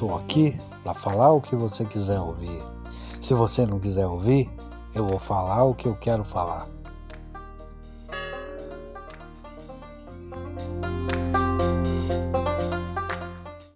estou aqui para falar o que você quiser ouvir. Se você não quiser ouvir, eu vou falar o que eu quero falar.